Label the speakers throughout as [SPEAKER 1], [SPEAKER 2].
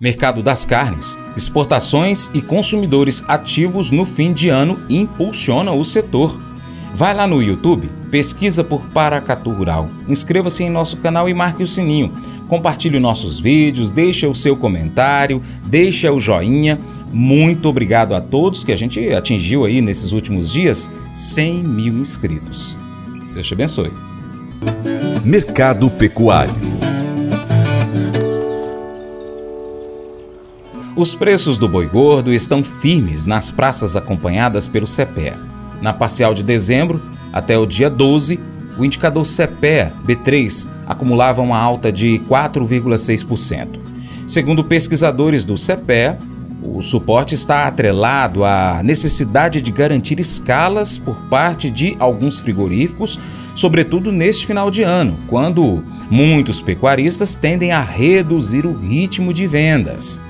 [SPEAKER 1] Mercado das carnes, exportações e consumidores ativos no fim de ano impulsiona o setor. Vai lá no YouTube, pesquisa por Paracatu Rural, inscreva-se em nosso canal e marque o sininho. Compartilhe nossos vídeos, deixe o seu comentário, deixe o joinha. Muito obrigado a todos que a gente atingiu aí nesses últimos dias 100 mil inscritos. Deus te abençoe.
[SPEAKER 2] Mercado Pecuário
[SPEAKER 1] Os preços do boi gordo estão firmes nas praças acompanhadas pelo CPEA. Na parcial de dezembro, até o dia 12, o indicador CPEA B3 acumulava uma alta de 4,6%. Segundo pesquisadores do CPEA, o suporte está atrelado à necessidade de garantir escalas por parte de alguns frigoríficos, sobretudo neste final de ano, quando muitos pecuaristas tendem a reduzir o ritmo de vendas.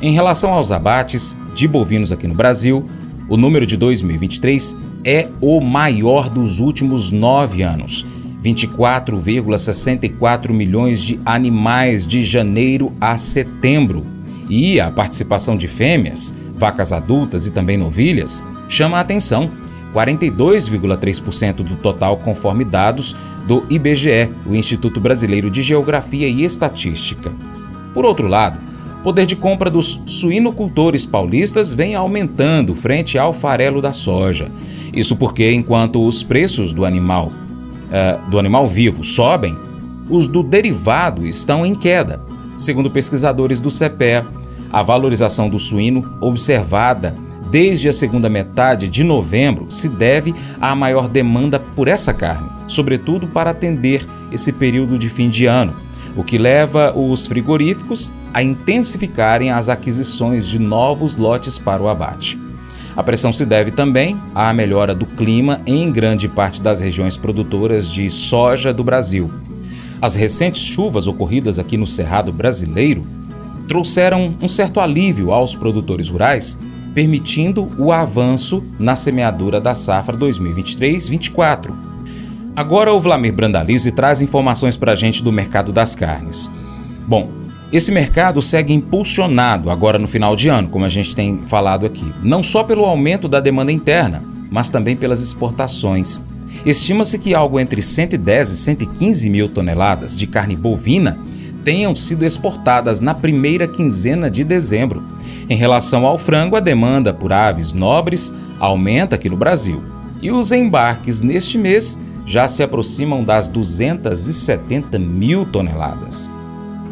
[SPEAKER 1] Em relação aos abates de bovinos aqui no Brasil, o número de 2023 é o maior dos últimos nove anos. 24,64 milhões de animais de janeiro a setembro. E a participação de fêmeas, vacas adultas e também novilhas chama a atenção. 42,3% do total, conforme dados do IBGE, o Instituto Brasileiro de Geografia e Estatística. Por outro lado, poder de compra dos suinocultores paulistas vem aumentando frente ao farelo da soja. Isso porque, enquanto os preços do animal, uh, do animal vivo sobem, os do derivado estão em queda. Segundo pesquisadores do CPE, a valorização do suíno observada desde a segunda metade de novembro se deve à maior demanda por essa carne, sobretudo para atender esse período de fim de ano, o que leva os frigoríficos a intensificarem as aquisições de novos lotes para o abate. A pressão se deve também à melhora do clima em grande parte das regiões produtoras de soja do Brasil. As recentes chuvas ocorridas aqui no Cerrado brasileiro trouxeram um certo alívio aos produtores rurais, permitindo o avanço na semeadura da safra 2023-24 Agora o Vlamir Brandalize traz informações para a gente do mercado das carnes. Bom, esse mercado segue impulsionado agora no final de ano, como a gente tem falado aqui, não só pelo aumento da demanda interna, mas também pelas exportações. Estima-se que algo entre 110 e 115 mil toneladas de carne bovina tenham sido exportadas na primeira quinzena de dezembro. Em relação ao frango, a demanda por aves nobres aumenta aqui no Brasil. E os embarques neste mês já se aproximam das 270 mil toneladas.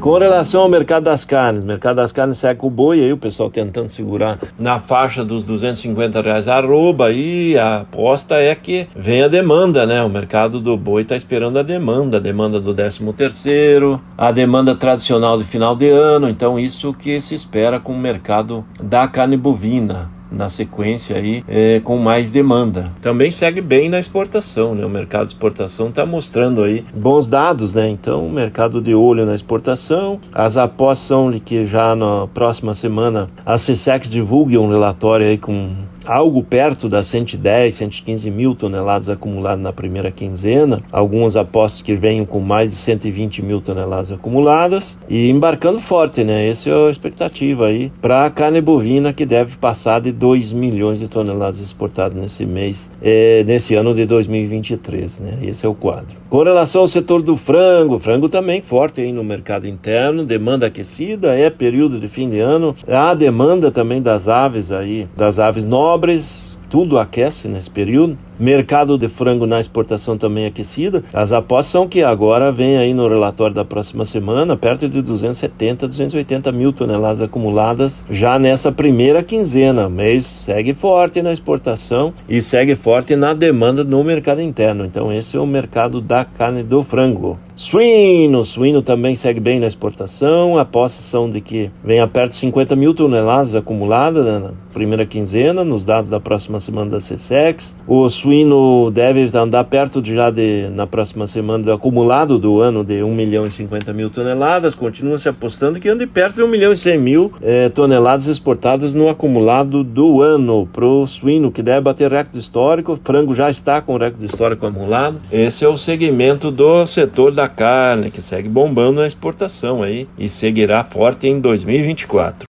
[SPEAKER 3] Com relação ao mercado das carnes, o mercado das carnes segue o boi, aí o pessoal tentando segurar na faixa dos 250 reais. Arroba, e a aposta é que vem a demanda, né? O mercado do boi está esperando a demanda, a demanda do 13 terceiro, a demanda tradicional de final de ano, então isso que se espera com o mercado da carne bovina na sequência aí é, com mais demanda. Também segue bem na exportação, né? O mercado de exportação está mostrando aí bons dados, né? Então, mercado de olho na exportação. As apostas são de que já na próxima semana a CSEX divulgue um relatório aí com algo perto das 110, 115 mil toneladas acumuladas na primeira quinzena, algumas apostas que venham com mais de 120 mil toneladas acumuladas e embarcando forte, né? Essa é a expectativa aí para a carne bovina que deve passar de 2 milhões de toneladas exportadas nesse mês, é, nesse ano de 2023, né? Esse é o quadro. Com relação ao setor do frango, frango também forte aí no mercado interno, demanda aquecida, é período de fim de ano, há demanda também das aves aí, das aves nobres, tudo aquece nesse período. Mercado de frango na exportação também aquecida. As apostas são que agora vem aí no relatório da próxima semana perto de 270, 280 mil toneladas acumuladas já nessa primeira quinzena. Mês segue forte na exportação e segue forte na demanda no mercado interno. Então esse é o mercado da carne do frango. Suíno, suíno também segue bem na exportação. Apostas são de que vem a perto de 50 mil toneladas acumuladas na primeira quinzena, nos dados da próxima semana da CSEX. Os suíno deve andar perto de já de, na próxima semana do acumulado do ano de 1 milhão e 50 mil toneladas. Continua se apostando que ande perto de 1 milhão e 100 mil eh, toneladas exportadas no acumulado do ano para o suíno, que deve bater recorde histórico. O frango já está com recorde histórico acumulado. Esse é o segmento do setor da carne, que segue bombando na exportação aí e seguirá forte em 2024.